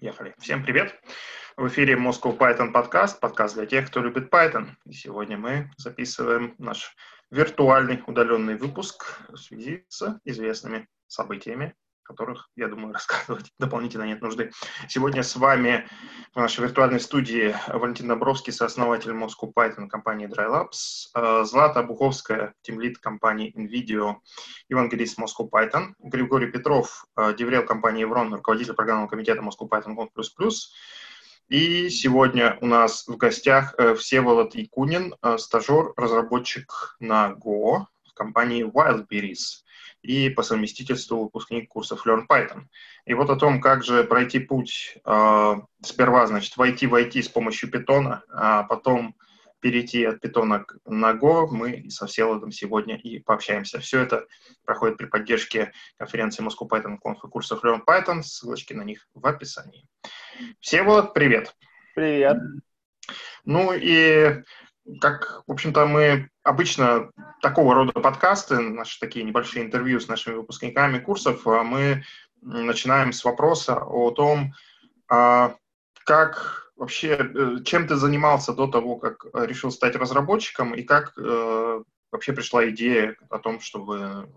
Ехали. Всем привет. В эфире Moscow Python подкаст, подкаст для тех, кто любит Python. И сегодня мы записываем наш виртуальный удаленный выпуск в связи с известными событиями которых, я думаю, рассказывать дополнительно нет нужды. Сегодня с вами в нашей виртуальной студии Валентин Добровский, сооснователь Moscow Python компании DryLabs, э, Злата Буховская, тимлид компании NVIDIA, евангелист Moscow Python, Григорий Петров, э, деврел компании Evron, руководитель программного комитета Moscow Python Code++, и сегодня у нас в гостях э, Всеволод Якунин, стажер, разработчик на Go компании Wildberries и по совместительству выпускник курсов Learn Python. И вот о том, как же пройти путь э, сперва, значит, войти в IT с помощью питона, а потом перейти от питона на Go, мы со Всеволодом сегодня и пообщаемся. Все это проходит при поддержке конференции Moscow Python Conf и курсов Learn Python. Ссылочки на них в описании. Всеволод, привет! Привет! Ну и как, в общем-то, мы обычно такого рода подкасты, наши такие небольшие интервью с нашими выпускниками курсов, а мы начинаем с вопроса о том, а, как вообще, э, чем ты занимался до того, как решил стать разработчиком, и как э, вообще пришла идея о том, чтобы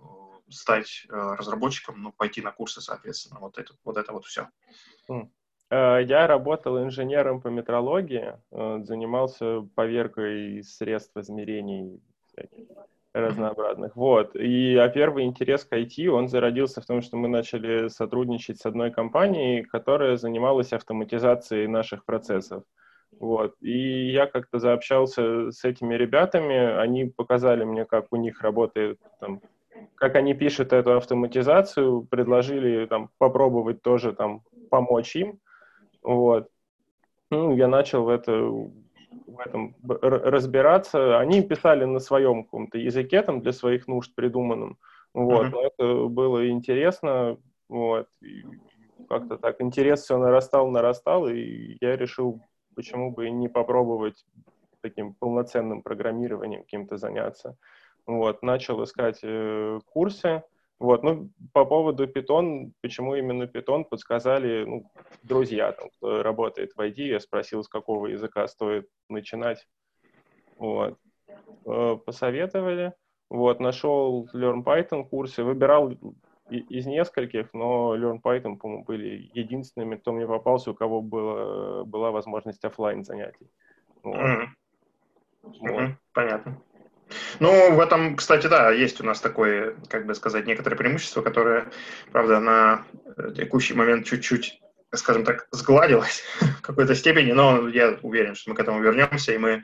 стать э, разработчиком, ну, пойти на курсы, соответственно, вот это вот, это вот все. Хм. Я работал инженером по метрологии, занимался поверкой средств измерений разнообразных. Вот. И а первый интерес к IT, он зародился в том, что мы начали сотрудничать с одной компанией, которая занималась автоматизацией наших процессов. Вот. И я как-то заобщался с этими ребятами, они показали мне, как у них работает, там, как они пишут эту автоматизацию, предложили там, попробовать тоже там, помочь им. Вот. Ну, я начал в это в этом разбираться. Они писали на своем каком-то языке, там, для своих нужд придуманном. Вот, mm-hmm. но это было интересно, вот, и как-то так интерес все нарастал, нарастал, и я решил, почему бы не попробовать таким полноценным программированием каким-то заняться. Вот, начал искать э, курсы, вот, ну, по поводу Python, почему именно Python, подсказали ну, друзья, там, кто работает в ID, я спросил, с какого языка стоит начинать. Вот. Э, посоветовали. Вот, нашел Learn Python курсы, выбирал из нескольких, но Learn Python, по-моему, были единственными, кто мне попался, у кого было, была возможность офлайн занятий. Вот. Mm-hmm. Вот. Mm-hmm. Понятно. Ну, в этом, кстати, да, есть у нас такое, как бы сказать, некоторое преимущество, которое, правда, на текущий момент чуть-чуть, скажем так, сгладилось в какой-то степени, но я уверен, что мы к этому вернемся, и мы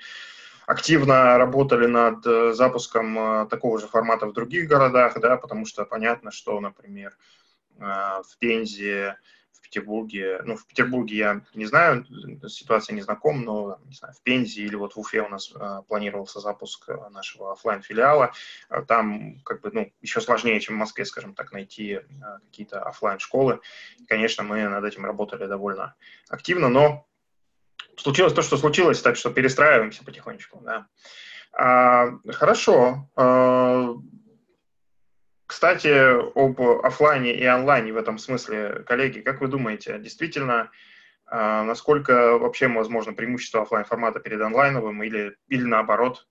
активно работали над э, запуском э, такого же формата в других городах, да, потому что понятно, что, например, э, в Пензе Петербурге, ну, в Петербурге я не знаю, ситуация не знаком, но, не знаю, в Пензе или вот в Уфе у нас э, планировался запуск э, нашего офлайн филиала а Там, как бы, ну, еще сложнее, чем в Москве, скажем так, найти э, какие-то офлайн школы Конечно, мы над этим работали довольно активно, но случилось то, что случилось, так что перестраиваемся потихонечку, да. А, хорошо. А, кстати, об офлайне и онлайне в этом смысле, коллеги, как вы думаете, действительно, а, насколько вообще возможно преимущество офлайн формата перед онлайновым или, или наоборот?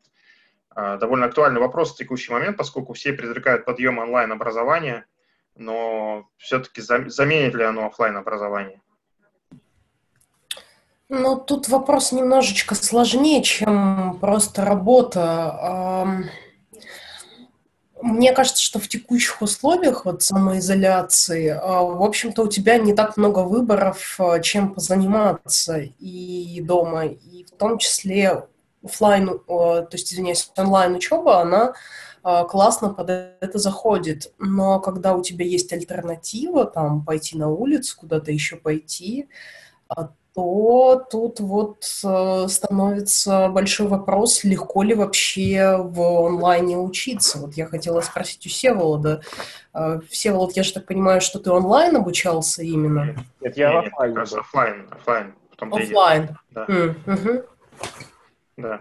А, довольно актуальный вопрос в текущий момент, поскольку все предрекают подъем онлайн-образования, но все-таки заменит ли оно офлайн образование? Ну, тут вопрос немножечко сложнее, чем просто работа. Мне кажется, что в текущих условиях вот самоизоляции, а, в общем-то, у тебя не так много выборов, а, чем позаниматься и дома, и в том числе офлайн, то есть, извиняюсь, онлайн-учеба, она а, классно под это заходит. Но когда у тебя есть альтернатива, там, пойти на улицу, куда-то еще пойти, то тут вот э, становится большой вопрос, легко ли вообще в онлайне учиться. Вот я хотела спросить у Всеволода. Э, Всеволод, я же так понимаю, что ты онлайн обучался именно? Нет, я нет, офлайн. Нет, офлайн, офлайн. Офлайн. Да. Mm, угу. да.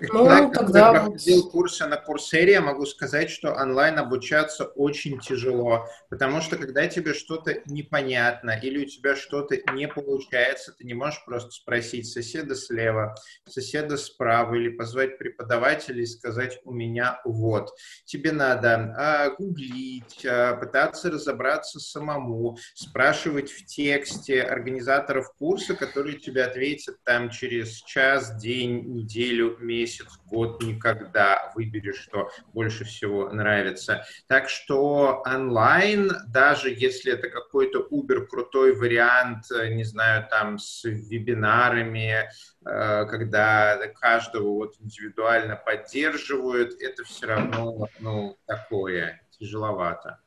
Ну, Человек, тогда... который проходил курсы на Курсере, я могу сказать, что онлайн обучаться очень тяжело, потому что когда тебе что-то непонятно или у тебя что-то не получается, ты не можешь просто спросить соседа слева, соседа справа или позвать преподавателя и сказать «у меня вот». Тебе надо а, гуглить, а, пытаться разобраться самому, спрашивать в тексте организаторов курса, которые тебе ответят там через час, день, неделю, месяц, год, никогда. Выбери, что больше всего нравится. Так что онлайн, даже если это какой-то убер крутой вариант, э, не знаю, там с вебинарами, э, когда каждого вот индивидуально поддерживают, это все равно, ну, такое, тяжеловато.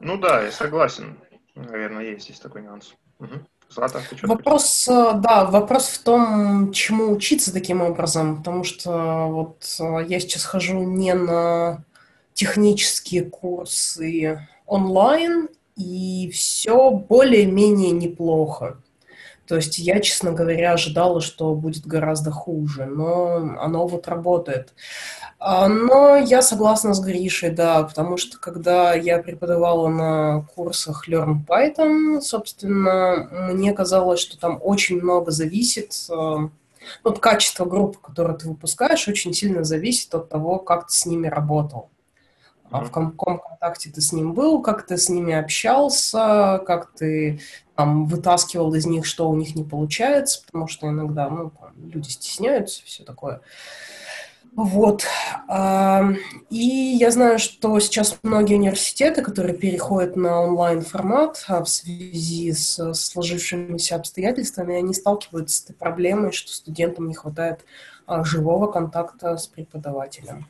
Ну да, я согласен. Наверное, есть здесь такой нюанс. Угу. Злата, ты вопрос, э, да, вопрос в том, чему учиться таким образом, потому что вот э, я сейчас хожу не на технические курсы онлайн, и все более-менее неплохо. То есть я, честно говоря, ожидала, что будет гораздо хуже, но оно вот работает. А, но я согласна с Гришей, да, потому что когда я преподавала на курсах Learn Python, собственно, мне казалось, что там очень много зависит, а, вот качество группы, которую ты выпускаешь, очень сильно зависит от того, как ты с ними работал. Mm-hmm. В каком контакте ты с ним был, как ты с ними общался, как ты там, вытаскивал из них, что у них не получается, потому что иногда ну, там, люди стесняются, все такое. Вот. И я знаю, что сейчас многие университеты, которые переходят на онлайн-формат а, в связи с сложившимися обстоятельствами, они сталкиваются с этой проблемой, что студентам не хватает а, живого контакта с преподавателем.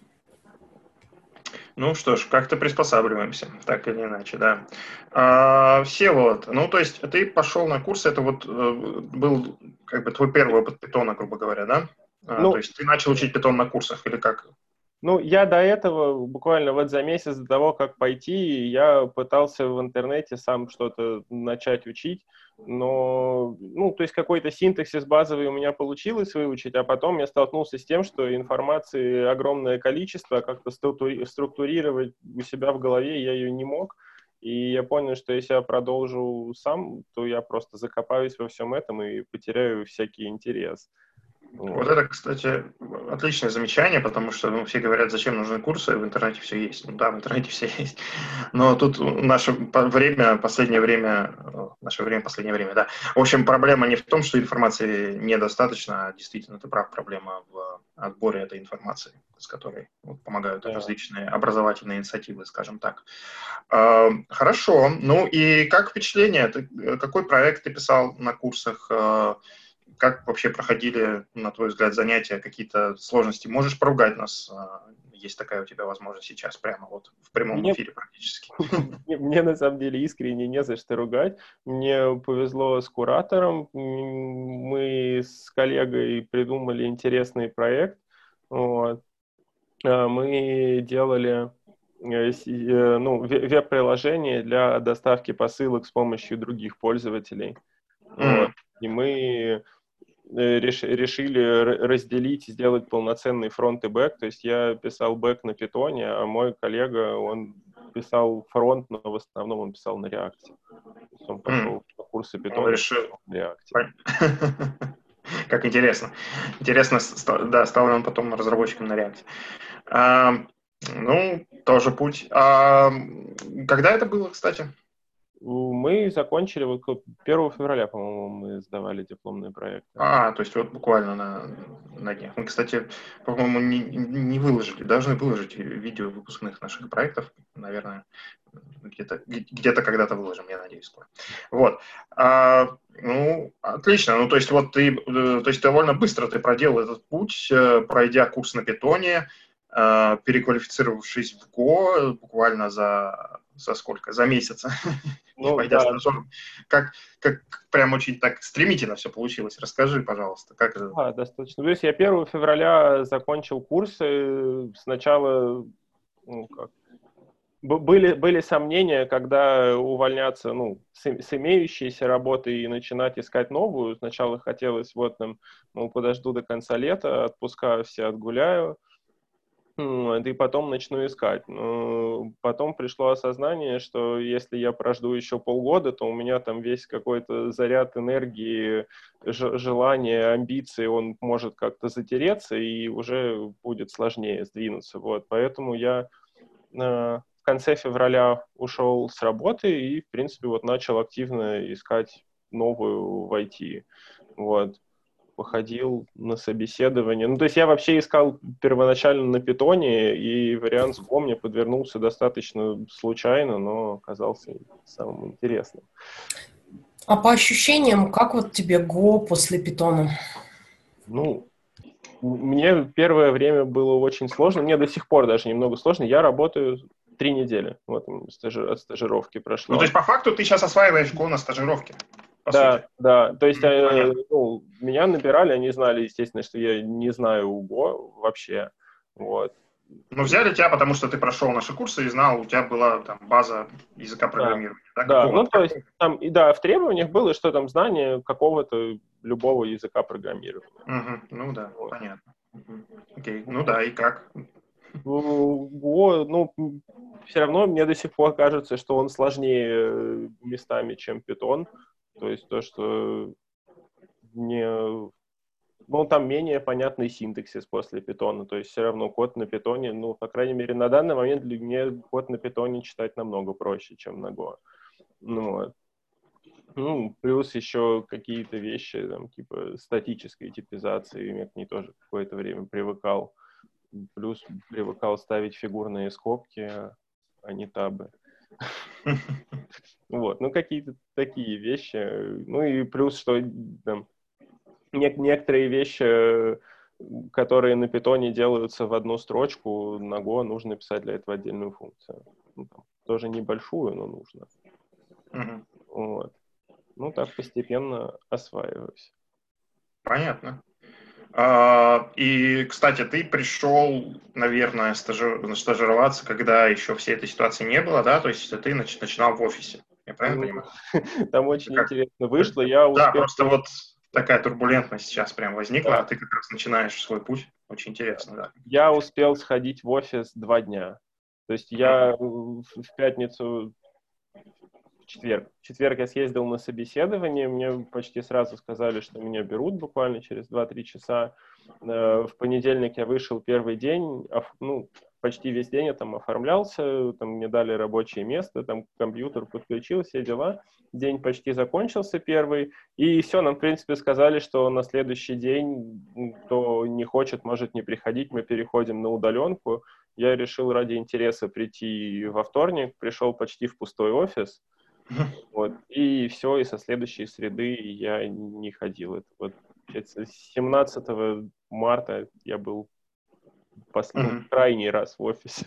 Ну что ж, как-то приспосабливаемся, так или иначе, да. А, все вот, ну то есть ты пошел на курс, это вот э, был как бы твой первый опыт питона, грубо говоря, да? А, ну, то есть ты начал учить питон на курсах или как? Ну, я до этого, буквально вот за месяц до того, как пойти, я пытался в интернете сам что-то начать учить, но, ну, то есть какой-то синтаксис базовый у меня получилось выучить, а потом я столкнулся с тем, что информации огромное количество, а как-то структурировать у себя в голове я ее не мог, и я понял, что если я продолжу сам, то я просто закопаюсь во всем этом и потеряю всякий интерес. Вот это, кстати, отличное замечание, потому что ну, все говорят, зачем нужны курсы, в интернете все есть. Ну да, в интернете все есть. Но тут наше время, последнее время, наше время, последнее время, да. В общем, проблема не в том, что информации недостаточно, а действительно, это прав, проблема в отборе этой информации, с которой вот, помогают да. различные образовательные инициативы, скажем так. А, хорошо. Ну и как впечатление? Ты, какой проект ты писал на курсах? Как вообще проходили, на твой взгляд, занятия, какие-то сложности? Можешь поругать нас? А, есть такая у тебя возможность сейчас, прямо вот в прямом мне, эфире практически. Мне, мне на самом деле искренне не за что ругать. Мне повезло с куратором. Мы с коллегой придумали интересный проект. Вот. А, мы делали э, э, ну, веб-приложение для доставки посылок с помощью других пользователей. Mm. Вот. И мы Э, решили разделить, сделать полноценный фронт и бэк. То есть я писал бэк на Python е, а мой коллега, он писал фронт, но в основном он писал на React е. Он пошел mm. по курсу Python а решил. на React е. Как интересно. Интересно, да, стал он потом разработчиком на реакте. А, ну, тоже путь. А, когда это было, кстати? Мы закончили вот 1 февраля, по-моему, мы сдавали дипломные проекты. А, то есть вот буквально на, на днях. Мы, кстати, по-моему, не, не выложили, должны выложить видео выпускных наших проектов, наверное, где-то где когда-то выложим, я надеюсь, скоро. Вот. А, ну, отлично. Ну, то есть вот ты, э, то есть довольно быстро ты проделал этот путь, э, пройдя курс на питоне, э, переквалифицировавшись в Go буквально за за сколько? За месяц. Ну, пойдя да. Как, как прям очень так стремительно все получилось. Расскажи, пожалуйста, как это? Да, достаточно. То есть я 1 февраля закончил курсы. Сначала, ну, как, были, были сомнения, когда увольняться ну, с, с имеющейся работы и начинать искать новую. Сначала хотелось, вот, ну, подожду до конца лета, отпускаю все, отгуляю, и потом начну искать. Но потом пришло осознание, что если я прожду еще полгода, то у меня там весь какой-то заряд энергии, желания, амбиции, он может как-то затереться, и уже будет сложнее сдвинуться. Вот. Поэтому я э, в конце февраля ушел с работы и, в принципе, вот начал активно искать новую в IT. Вот. Походил на собеседование. Ну, то есть я вообще искал первоначально на питоне, и вариант с мне подвернулся достаточно случайно, но оказался самым интересным. А по ощущениям, как вот тебе Go после питона? Ну, мне первое время было очень сложно, мне до сих пор даже немного сложно. Я работаю три недели. Вот стажи, от стажировки прошло. Ну, то есть, по факту, ты сейчас осваиваешь Go на стажировке? Да, сути. да. То есть, э, ну, меня набирали, они знали, естественно, что я не знаю Go вообще. Вот. Ну, взяли тебя, потому что ты прошел наши курсы и знал, у тебя была там база языка программирования. Да, да, да ну, то есть, там, и да, в требованиях было, что там знание какого-то любого языка программирования. Угу, ну да, вот. понятно. Окей, ну да, и как? Ну, ну, все равно мне до сих пор кажется, что он сложнее э, местами, чем питон. То есть то, что не... Ну, там менее понятный синтаксис после питона. То есть все равно код на питоне, ну, по крайней мере, на данный момент для меня код на питоне читать намного проще, чем на Go. Ну, вот. Ну, плюс еще какие-то вещи, там, типа статической типизации, к ней тоже какое-то время привыкал. Плюс привыкал ставить фигурные скобки, а не табы. Вот, ну какие-то такие вещи. Ну и плюс, что там, некоторые вещи, которые на питоне делаются в одну строчку, на Go нужно писать для этого отдельную функцию. Ну, там, тоже небольшую, но нужно. Mm-hmm. Вот. Ну, так постепенно осваиваюсь. Понятно. А, и, кстати, ты пришел, наверное, стажи... стажироваться, когда еще всей этой ситуации не было, да? То есть ты нач... начинал в офисе. Я правильно ну, понимаю? Там очень как... интересно вышло. Я успел... Да, просто вот такая турбулентность сейчас прям возникла, да. а ты как раз начинаешь свой путь. Очень интересно, да. Я успел сходить в офис два дня. То есть я в пятницу четверг. В четверг я съездил на собеседование, мне почти сразу сказали, что меня берут буквально через 2-3 часа. Э, в понедельник я вышел первый день, ну, почти весь день я там оформлялся, там мне дали рабочее место, там компьютер подключил, все дела. День почти закончился первый, и все, нам, в принципе, сказали, что на следующий день, кто не хочет, может не приходить, мы переходим на удаленку. Я решил ради интереса прийти во вторник, пришел почти в пустой офис, вот. И все, и со следующей среды я не ходил. Это вот, 17 марта я был последний, uh-huh. крайний раз в офисе.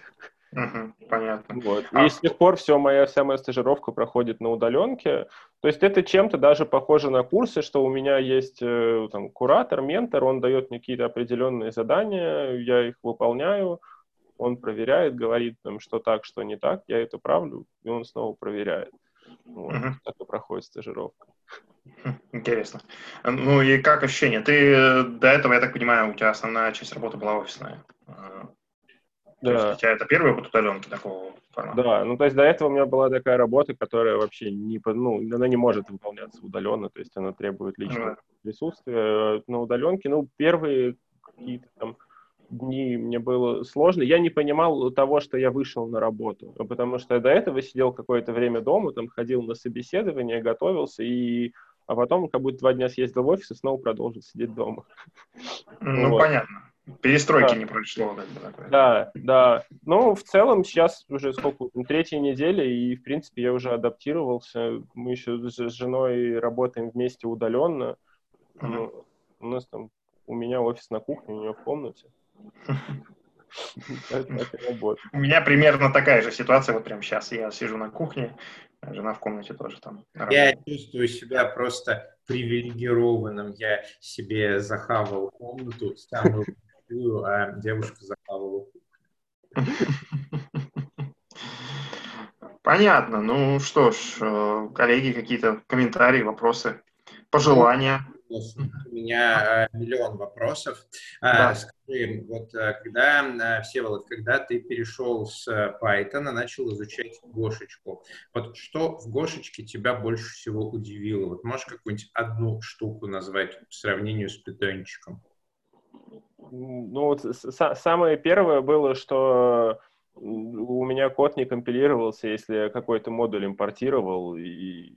Uh-huh. Понятно. Вот. А... И с тех пор все, моя, вся моя стажировка проходит на удаленке. То есть это чем-то даже похоже на курсы, что у меня есть э, там, куратор, ментор, он дает мне какие-то определенные задания, я их выполняю, он проверяет, говорит, там, что так, что не так, я это правлю, и он снова проверяет. Вот, угу. Так и проходит стажировка. Интересно. Ну и как ощущение? Ты э, до этого, я так понимаю, у тебя основная часть работы была офисная. Да. То есть у тебя это первый опыт удаленки такого формата? Да, ну то есть до этого у меня была такая работа, которая вообще не, ну, она не может выполняться удаленно, то есть она требует личного да. присутствия на удаленке. Ну, первые какие-то там дни мне было сложно. Я не понимал того, что я вышел на работу, потому что я до этого сидел какое-то время дома, там ходил на собеседование, готовился, и а потом как будто два дня съездил в офис и снова продолжил сидеть дома. Ну, вот. понятно. Перестройки да. не прошло. Как бы, такое. Да, да. Ну, в целом, сейчас уже сколько, третья неделя, и, в принципе, я уже адаптировался. Мы еще с женой работаем вместе удаленно. Mm-hmm. Ну, у нас там, у меня офис на кухне, у нее в комнате. У меня примерно такая же ситуация вот прямо сейчас. Я сижу на кухне, жена в комнате тоже там. Я чувствую себя просто привилегированным. Я себе захавал комнату, самую а девушка захавала кухню. Понятно. Ну что ж, э, коллеги, какие-то комментарии, вопросы, пожелания? У меня э, миллион вопросов. А, да. Скажи, вот э, когда, Всеволод, когда ты перешел с Python, начал изучать Гошечку, вот что в Гошечке тебя больше всего удивило? Вот можешь какую-нибудь одну штуку назвать по сравнению с питончиком? Ну вот самое первое было, что у меня код не компилировался, если я какой-то модуль импортировал и,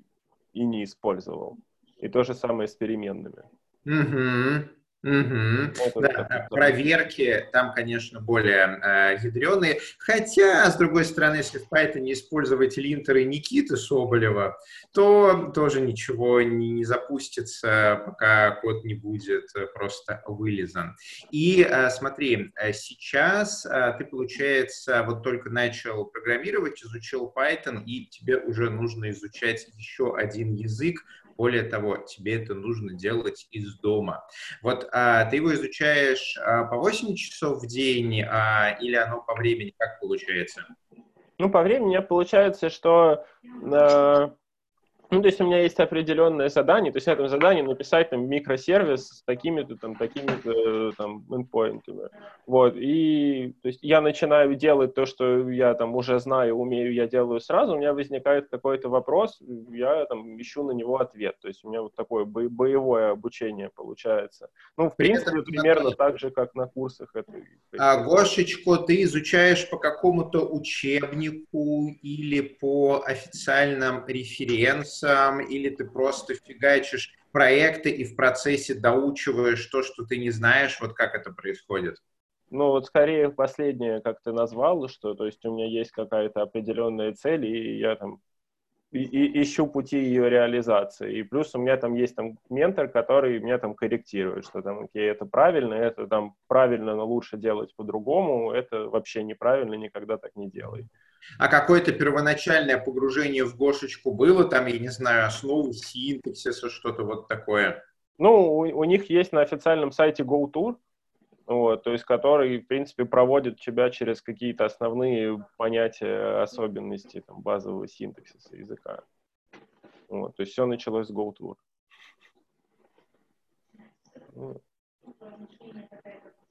и не использовал. И то же самое с переменными. Угу. Угу. Да, проверки там, конечно, более э, ядреные. Хотя, с другой стороны, если в Python не использовать линтеры Никиты Соболева, то тоже ничего не, не запустится, пока код не будет э, просто вылезан. И э, смотри, э, сейчас э, ты, получается, вот только начал программировать, изучил Python, и тебе уже нужно изучать еще один язык, более того, тебе это нужно делать из дома. Вот а, ты его изучаешь а, по 8 часов в день а, или оно по времени как получается? Ну, по времени получается, что э, ну, то есть у меня есть определенное задание, то есть в этом задании написать там микросервис с такими-то там, такими-то там endpoint'ами. Вот, и то есть я начинаю делать то, что я там уже знаю, умею, я делаю сразу, у меня возникает какой-то вопрос, я там ищу на него ответ. То есть у меня вот такое бо- боевое обучение получается. Ну, в принципе, примерно так же, как на курсах. Это, а, Гошечку ты изучаешь по какому-то учебнику или по официальным референсам, курсам, или ты просто фигачишь проекты и в процессе доучиваешь то, что ты не знаешь, вот как это происходит? Ну, вот скорее последнее, как ты назвал, что, то есть у меня есть какая-то определенная цель, и я там и, и, ищу пути ее реализации. И плюс у меня там есть там ментор, который меня там корректирует, что там, окей, это правильно, это там правильно, но лучше делать по-другому, это вообще неправильно, никогда так не делай. А какое-то первоначальное погружение в Гошечку было, там, я не знаю, основы синтаксиса, что-то вот такое? Ну, у, у них есть на официальном сайте GoTour, вот, то есть который, в принципе, проводит тебя через какие-то основные понятия, особенности там, базового синтаксиса языка. Вот, то есть все началось с GoTour.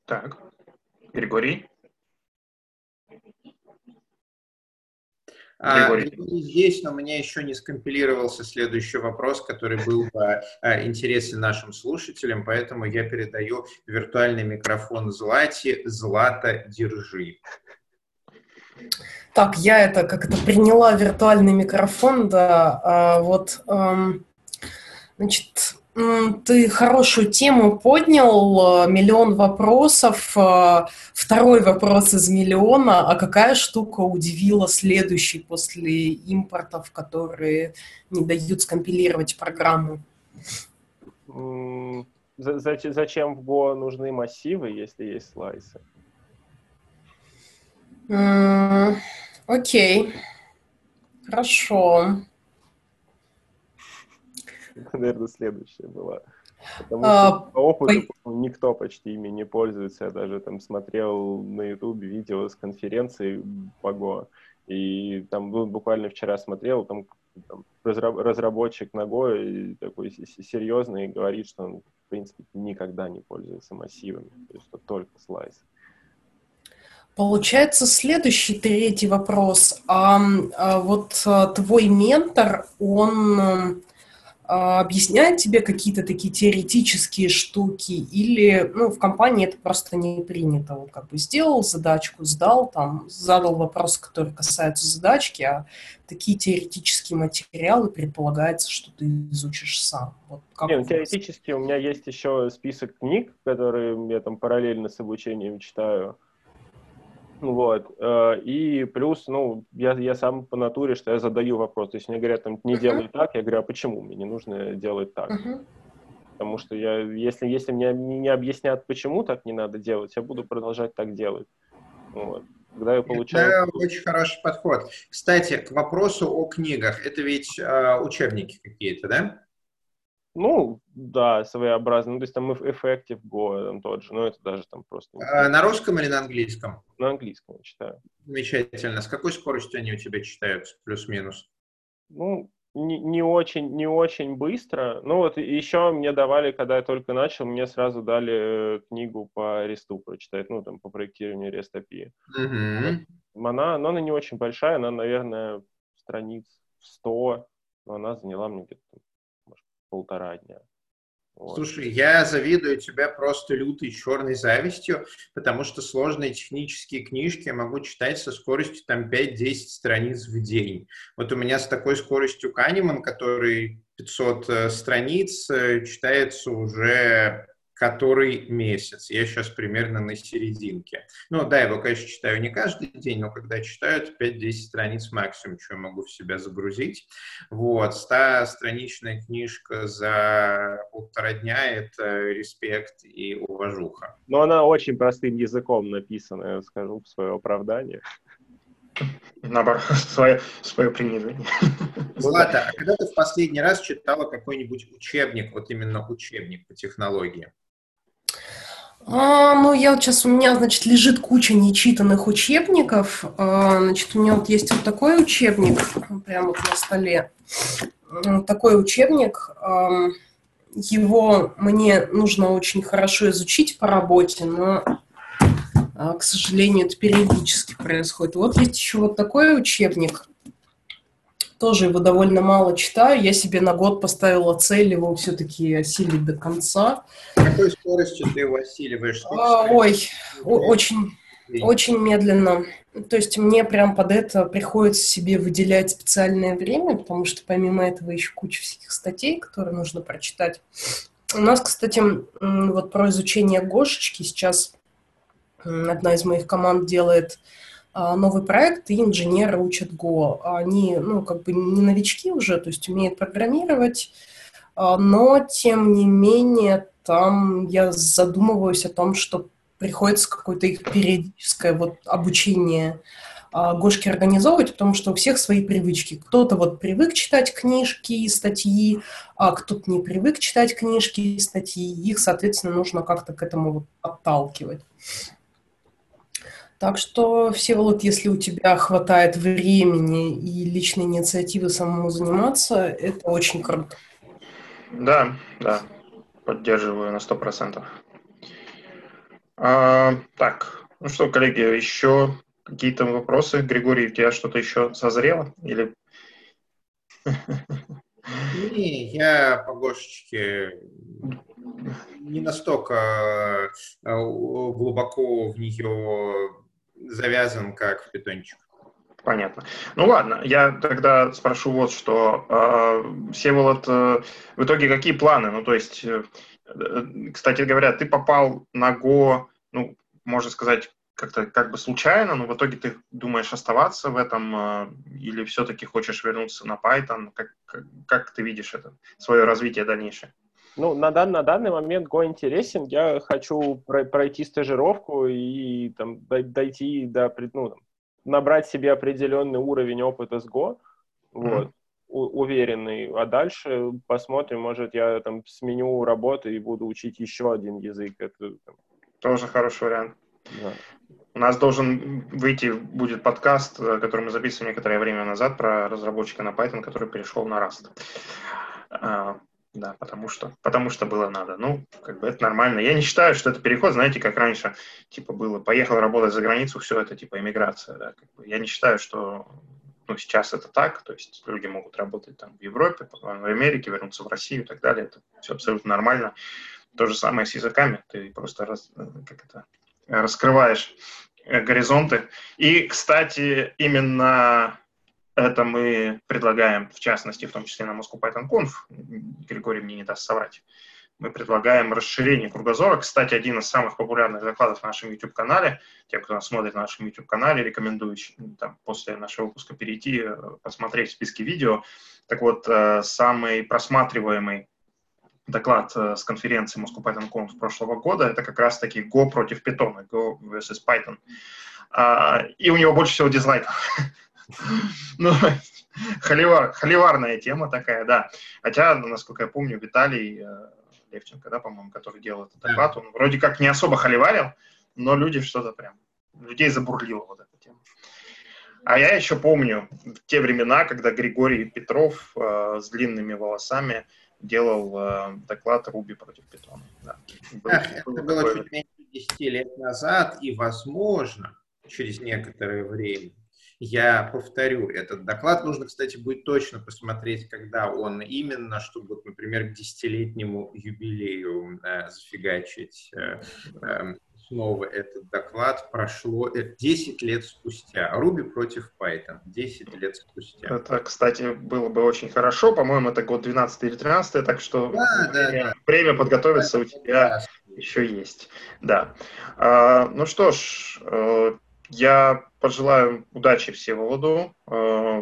Так, Григорий? А, здесь, но у меня еще не скомпилировался следующий вопрос, который был бы а, интересен нашим слушателям, поэтому я передаю виртуальный микрофон Злате. Злата, держи. Так, я это как это приняла виртуальный микрофон, да. А, вот, эм, значит, ты хорошую тему поднял, э, миллион вопросов. Э, второй вопрос из миллиона. А какая штука удивила следующий после импортов, которые не дают скомпилировать программу? Зачем в Go нужны массивы, если есть слайсы? Окей. Хорошо. наверное, следующая была. Потому а, что по опыту по... никто почти ими не пользуется. Я даже там смотрел на YouTube видео с конференции Паго, и там ну, буквально вчера смотрел, там, там разработчик ногой такой серьезный говорит, что он, в принципе, никогда не пользуется массивами, то есть что только слайс. Получается, следующий, третий вопрос. А, а вот а, твой ментор, он объясняет тебе какие-то такие теоретические штуки, или ну, в компании это просто не принято. Вот как бы сделал задачку, сдал, там, задал вопрос, который касается задачки, а такие теоретические материалы предполагается, что ты изучишь сам. Вот как не, ну, теоретически у меня есть еще список книг, которые я там параллельно с обучением читаю. Вот. Э, и плюс, ну, я, я сам по натуре, что я задаю вопрос. То есть мне говорят, там, не делай так, я говорю, а почему мне не нужно делать так? Потому что я, если, если мне не объяснят, почему так не надо делать, я буду продолжать так делать. Вот. Когда я получаю... Это очень хороший подход. Кстати, к вопросу о книгах. Это ведь э, учебники какие-то, да? Ну, да, своеобразно. Ну, то есть там Effective Go там тот же, но это даже там просто... А на русском или на английском? На английском я читаю. Замечательно. С какой скоростью они у тебя читаются, плюс-минус? Ну, не, не очень, не очень быстро. Ну вот еще мне давали, когда я только начал, мне сразу дали э, книгу по ресту прочитать, ну там по проектированию API. Угу. Она, но она не очень большая, она, наверное, страниц 100, но она заняла мне где-то полтора дня. Вот. Слушай, я завидую тебя просто лютой черной завистью, потому что сложные технические книжки я могу читать со скоростью там 5-10 страниц в день. Вот у меня с такой скоростью Канеман, который 500 э, страниц, э, читается уже который месяц. Я сейчас примерно на серединке. Ну да, его, конечно, читаю не каждый день, но когда читаю, это 5-10 страниц максимум, что я могу в себя загрузить. Вот, 100-страничная книжка за полтора дня — это респект и уважуха. Но она очень простым языком написана, я скажу в свое оправдание. Наоборот, свое, свое принижение. Злата, а когда ты в последний раз читала какой-нибудь учебник, вот именно учебник по технологии? А, ну, я вот сейчас, у меня, значит, лежит куча нечитанных учебников. А, значит, у меня вот есть вот такой учебник, прямо вот на столе. Такой учебник. А, его мне нужно очень хорошо изучить по работе, но, а, к сожалению, это периодически происходит. Вот есть еще вот такой учебник. Тоже его довольно мало читаю. Я себе на год поставила цель его все-таки осилить до конца. Какой скоростью ты его осиливаешь? А, ой, очень, очень медленно. То есть мне прям под это приходится себе выделять специальное время, потому что помимо этого еще куча всяких статей, которые нужно прочитать. У нас, кстати, вот про изучение Гошечки сейчас одна из моих команд делает новый проект, и инженеры учат Go. Они, ну, как бы не новички уже, то есть умеют программировать, а, но, тем не менее, там я задумываюсь о том, что приходится какое-то их периодическое вот обучение а, Гошки организовывать, потому что у всех свои привычки. Кто-то вот привык читать книжки и статьи, а кто-то не привык читать книжки и статьи. Их, соответственно, нужно как-то к этому вот отталкивать. Так что, Всеволод, если у тебя хватает времени и личной инициативы самому заниматься, это очень круто. Да, да, поддерживаю на сто процентов. А, так, ну что, коллеги, еще какие-то вопросы? Григорий, у тебя что-то еще созрело? Или... Не, я по Гошечке не настолько э, глубоко в нее завязан как в питончик. Понятно. Ну ладно, я тогда спрошу вот что. Э, Всеволод, э, в итоге какие планы? Ну, то есть, э, кстати говоря, ты попал на Go, ну, можно сказать, как-то как бы случайно, но в итоге ты думаешь оставаться в этом э, или все-таки хочешь вернуться на Python? Как, как, как ты видишь это, свое развитие дальнейшее? Ну, на, дан, на данный момент Go интересен. Я хочу пройти стажировку и там, дойти до, ну, набрать себе определенный уровень опыта с Go. Вот. Mm-hmm. Уверенный. А дальше посмотрим, может, я там сменю работу и буду учить еще один язык. Это, там... Тоже хороший вариант. Да. У нас должен выйти, будет подкаст, э, который мы записывали некоторое время назад про разработчика на Python, который перешел на Rust. Да, потому что, потому что было надо. Ну, как бы это нормально. Я не считаю, что это переход, знаете, как раньше, типа, было, поехал работать за границу, все это, типа, иммиграция, да. Как бы, я не считаю, что, ну, сейчас это так, то есть люди могут работать там в Европе, потом в Америке, вернуться в Россию и так далее, это все абсолютно нормально. То же самое с языками, ты просто раз, как это, раскрываешь э, горизонты. И, кстати, именно это мы предлагаем, в частности, в том числе на Moscow Python Conf, Григорий мне не даст соврать, мы предлагаем расширение кругозора. Кстати, один из самых популярных докладов на нашем YouTube-канале. Тем, кто нас смотрит на нашем YouTube-канале, рекомендую там, после нашего выпуска перейти, э, посмотреть списки видео. Так вот, э, самый просматриваемый доклад э, с конференции Moscow Python Conf прошлого года, это как раз-таки Go против Python, Go versus Python. А, и у него больше всего дизлайков. Ну, Холивар, холиварная тема такая, да. Хотя, насколько я помню, Виталий э, Левченко, да, по-моему, который делал этот доклад, он вроде как не особо холиварил, но люди что-то прям, людей забурлило вот эта тема. А я еще помню те времена, когда Григорий Петров э, с длинными волосами делал э, доклад Руби против Питона. Да. Был, Ах, это было такое... чуть меньше 10 лет назад, и, возможно, через некоторое время я повторю этот доклад. Нужно, кстати, будет точно посмотреть, когда он именно, чтобы, вот, например, к десятилетнему юбилею э, зафигачить э, э, снова этот доклад. Прошло 10 э, лет спустя. Руби против Python. 10 лет спустя. Это, кстати, было бы очень хорошо. По-моему, это год 12 или 13, так что да, время, да, да. время подготовиться да, у тебя да. еще есть. Да. А, ну что ж, э, я пожелаю удачи Всеволоду. Э,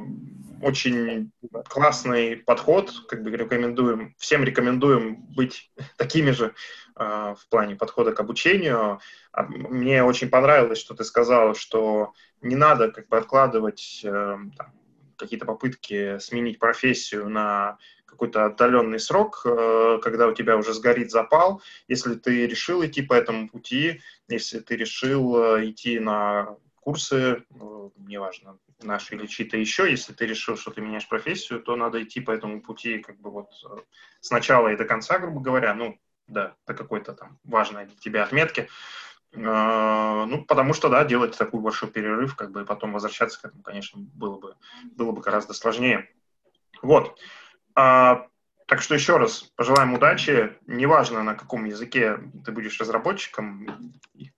очень классный подход, как бы рекомендуем, всем рекомендуем быть такими же э, в плане подхода к обучению. А мне очень понравилось, что ты сказал, что не надо как бы откладывать э, какие-то попытки сменить профессию на какой-то отдаленный срок, когда у тебя уже сгорит запал. Если ты решил идти по этому пути, если ты решил идти на курсы, э, неважно, наши или чьи-то еще, если ты решил, что ты меняешь профессию, то надо идти по этому пути как бы вот э, с начала и до конца, грубо говоря, ну, да, до какой-то там важной для тебя отметки. Э, ну, потому что, да, делать такой большой перерыв, как бы, и потом возвращаться к этому, конечно, было бы, было бы гораздо сложнее. Вот. А, так что еще раз пожелаем удачи. Неважно, на каком языке ты будешь разработчиком,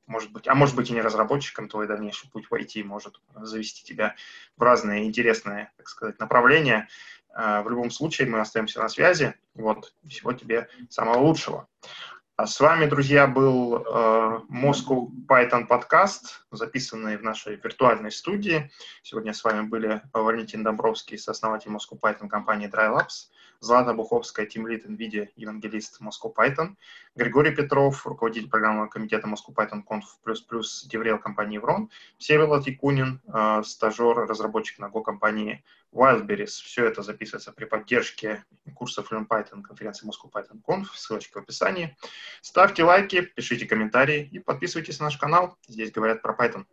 может быть, а может быть и не разработчиком, твой дальнейший путь в IT может завести тебя в разные интересные, так сказать, направления. А, в любом случае мы остаемся на связи. Вот, всего тебе самого лучшего. А с вами, друзья, был э, Moscow Python подкаст, записанный в нашей виртуальной студии. Сегодня с вами были Валентин Домбровский, сооснователь Moscow Python компании DryLabs, Злата Буховская, тимлит NVIDIA, евангелист Moscow Python, Григорий Петров, руководитель программного комитета Moscow Python Conf++, Деврел компании Врон, Всеволод Якунин, э, стажер, разработчик на Go компании Wildberries. Все это записывается при поддержке курсов Learn Python конференции Moscow Python Conf, ссылочка в описании. Ставьте лайки, пишите комментарии и подписывайтесь на наш канал. Здесь говорят про Python.